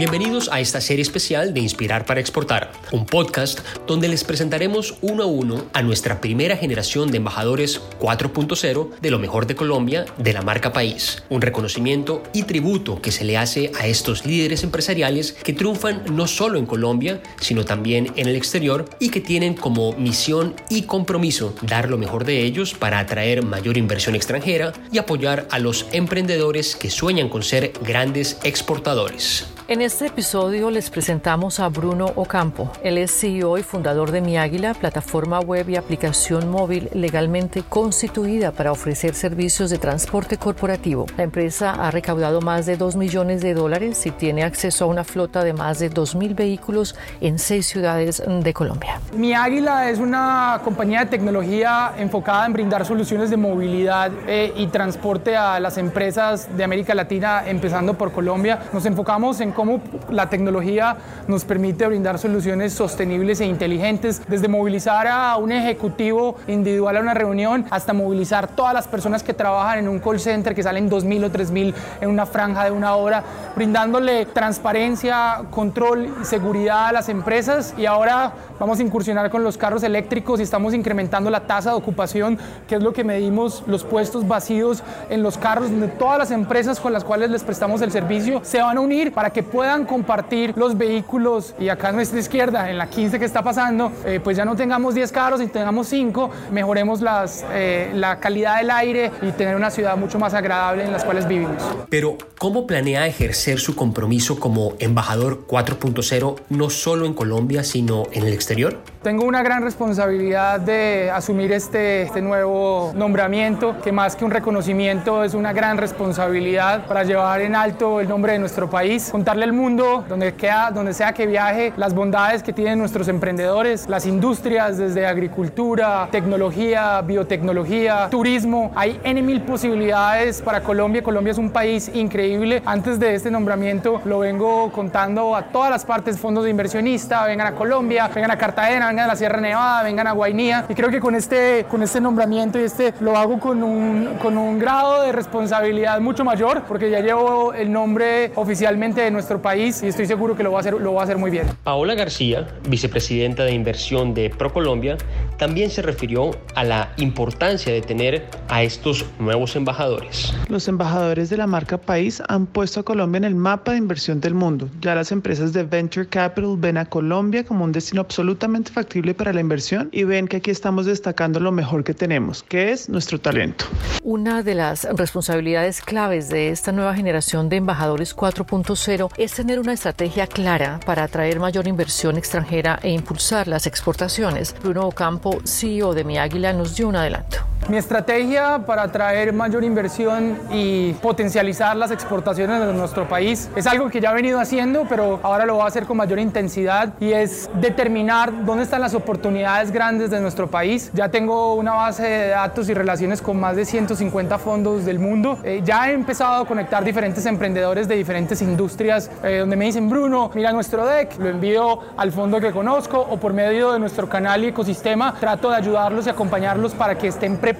Bienvenidos a esta serie especial de Inspirar para Exportar, un podcast donde les presentaremos uno a uno a nuestra primera generación de embajadores 4.0 de lo mejor de Colombia de la marca País, un reconocimiento y tributo que se le hace a estos líderes empresariales que triunfan no solo en Colombia, sino también en el exterior y que tienen como misión y compromiso dar lo mejor de ellos para atraer mayor inversión extranjera y apoyar a los emprendedores que sueñan con ser grandes exportadores. En este episodio les presentamos a Bruno Ocampo. Él es CEO y fundador de Mi Águila, plataforma web y aplicación móvil legalmente constituida para ofrecer servicios de transporte corporativo. La empresa ha recaudado más de 2 millones de dólares y tiene acceso a una flota de más de 2.000 vehículos en seis ciudades de Colombia. Mi Águila es una compañía de tecnología enfocada en brindar soluciones de movilidad eh, y transporte a las empresas de América Latina, empezando por Colombia. Nos enfocamos en cómo la tecnología nos permite brindar soluciones sostenibles e inteligentes, desde movilizar a un ejecutivo individual a una reunión hasta movilizar todas las personas que trabajan en un call center que salen 2.000 o 3.000 en una franja de una hora, brindándole transparencia, control y seguridad a las empresas. Y ahora vamos a incursionar con los carros eléctricos y estamos incrementando la tasa de ocupación, que es lo que medimos los puestos vacíos en los carros, donde todas las empresas con las cuales les prestamos el servicio se van a unir para que puedan compartir los vehículos y acá a nuestra izquierda, en la 15 que está pasando, eh, pues ya no tengamos 10 carros y tengamos 5, mejoremos las, eh, la calidad del aire y tener una ciudad mucho más agradable en las cuales vivimos. Pero, ¿cómo planea ejercer su compromiso como embajador 4.0 no solo en Colombia, sino en el exterior? Tengo una gran responsabilidad de asumir este, este nuevo nombramiento, que más que un reconocimiento es una gran responsabilidad para llevar en alto el nombre de nuestro país, contarle al mundo, donde, queda, donde sea que viaje, las bondades que tienen nuestros emprendedores, las industrias desde agricultura, tecnología, biotecnología, turismo. Hay N mil posibilidades para Colombia. Colombia es un país increíble. Antes de este nombramiento lo vengo contando a todas las partes, fondos de inversionista, vengan a Colombia, vengan a Cartagena, vengan a la Sierra Nevada, vengan a Guainía. Y creo que con este, con este nombramiento y este lo hago con un, con un grado de responsabilidad mucho mayor, porque ya llevo el nombre oficialmente de nuestro país y estoy seguro que lo va a hacer, lo va a hacer muy bien. Paola García, vicepresidenta de inversión de ProColombia, también se refirió a la importancia de tener a estos nuevos embajadores. Los embajadores de la marca País han puesto a Colombia en el mapa de inversión del mundo. Ya las empresas de Venture Capital ven a Colombia como un destino absolutamente factible para la inversión y ven que aquí estamos destacando lo mejor que tenemos, que es nuestro talento. Una de las responsabilidades claves de esta nueva generación de embajadores 4.0 es tener una estrategia clara para atraer mayor inversión extranjera e impulsar las exportaciones. Bruno Ocampo, CEO de Mi Águila, nos dio un adelanto. Mi estrategia para atraer mayor inversión y potencializar las exportaciones de nuestro país es algo que ya he venido haciendo, pero ahora lo voy a hacer con mayor intensidad y es determinar dónde están las oportunidades grandes de nuestro país. Ya tengo una base de datos y relaciones con más de 150 fondos del mundo. Eh, ya he empezado a conectar diferentes emprendedores de diferentes industrias eh, donde me dicen, Bruno, mira nuestro deck, lo envío al fondo que conozco o por medio de nuestro canal y ecosistema trato de ayudarlos y acompañarlos para que estén preparados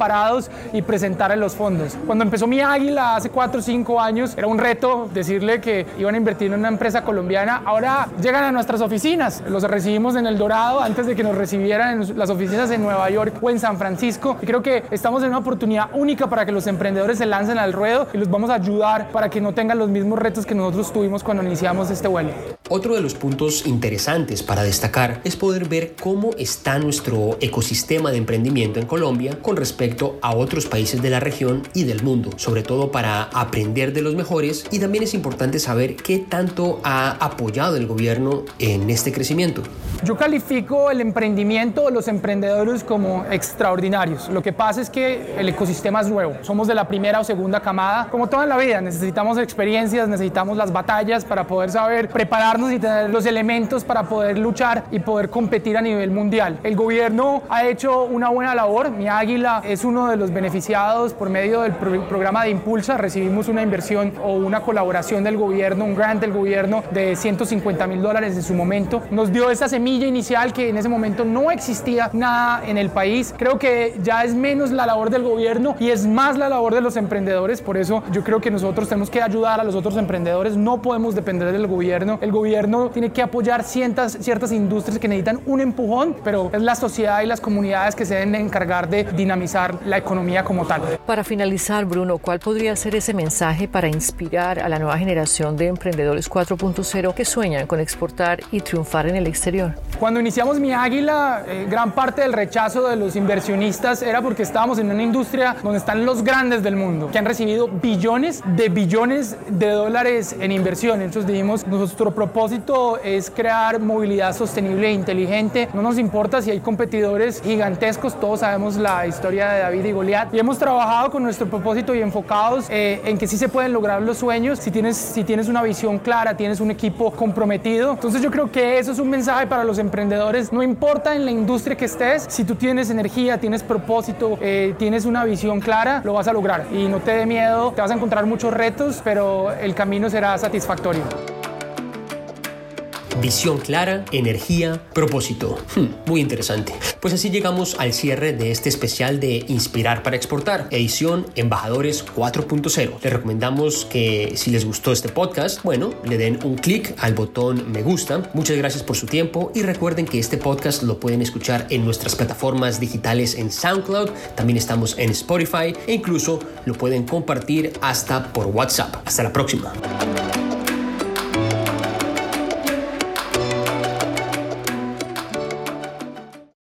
y presentar en los fondos. Cuando empezó mi águila hace 4 o 5 años, era un reto decirle que iban a invertir en una empresa colombiana. Ahora llegan a nuestras oficinas, los recibimos en El Dorado antes de que nos recibieran en las oficinas en Nueva York o en San Francisco. Y creo que estamos en una oportunidad única para que los emprendedores se lancen al ruedo y los vamos a ayudar para que no tengan los mismos retos que nosotros tuvimos cuando iniciamos este vuelo. Otro de los puntos interesantes para destacar es poder ver cómo está nuestro ecosistema de emprendimiento en Colombia con respecto a otros países de la región y del mundo, sobre todo para aprender de los mejores y también es importante saber qué tanto ha apoyado el gobierno en este crecimiento. Yo califico el emprendimiento, los emprendedores como extraordinarios. Lo que pasa es que el ecosistema es nuevo. Somos de la primera o segunda camada. Como toda la vida, necesitamos experiencias, necesitamos las batallas para poder saber prepararnos y tener los elementos para poder luchar y poder competir a nivel mundial. El gobierno ha hecho una buena labor. Mi águila es uno de los beneficiados por medio del programa de Impulsa. Recibimos una inversión o una colaboración del gobierno, un grant del gobierno de 150 mil dólares en su momento. Nos dio esa semilla inicial que en ese momento no existía nada en el país. Creo que ya es menos la labor del gobierno y es más la labor de los emprendedores. Por eso yo creo que nosotros tenemos que ayudar a los otros emprendedores. No podemos depender del gobierno. El gobierno tiene que apoyar ciertas, ciertas industrias que necesitan un empujón, pero es la sociedad y las comunidades que se deben encargar de dinamizar la economía como tal. Para finalizar, Bruno, ¿cuál podría ser ese mensaje para inspirar a la nueva generación de emprendedores 4.0 que sueñan con exportar y triunfar en el exterior? Cuando iniciamos Mi Águila, eh, gran parte del rechazo de los inversionistas era porque estábamos en una industria donde están los grandes del mundo, que han recibido billones de billones de dólares en inversión. Entonces dijimos, nuestro propósito es crear movilidad sostenible e inteligente. No nos importa si hay competidores gigantescos, todos sabemos la de David y Goliat. Y hemos trabajado con nuestro propósito y enfocados eh, en que sí se pueden lograr los sueños si tienes, si tienes una visión clara, tienes un equipo comprometido. Entonces yo creo que eso es un mensaje para los emprendedores. No importa en la industria que estés, si tú tienes energía, tienes propósito, eh, tienes una visión clara, lo vas a lograr. Y no te dé miedo, te vas a encontrar muchos retos, pero el camino será satisfactorio. Visión clara, energía, propósito. Hmm, muy interesante. Pues así llegamos al cierre de este especial de Inspirar para Exportar, edición Embajadores 4.0. Les recomendamos que si les gustó este podcast, bueno, le den un clic al botón me gusta. Muchas gracias por su tiempo y recuerden que este podcast lo pueden escuchar en nuestras plataformas digitales en SoundCloud, también estamos en Spotify e incluso lo pueden compartir hasta por WhatsApp. Hasta la próxima.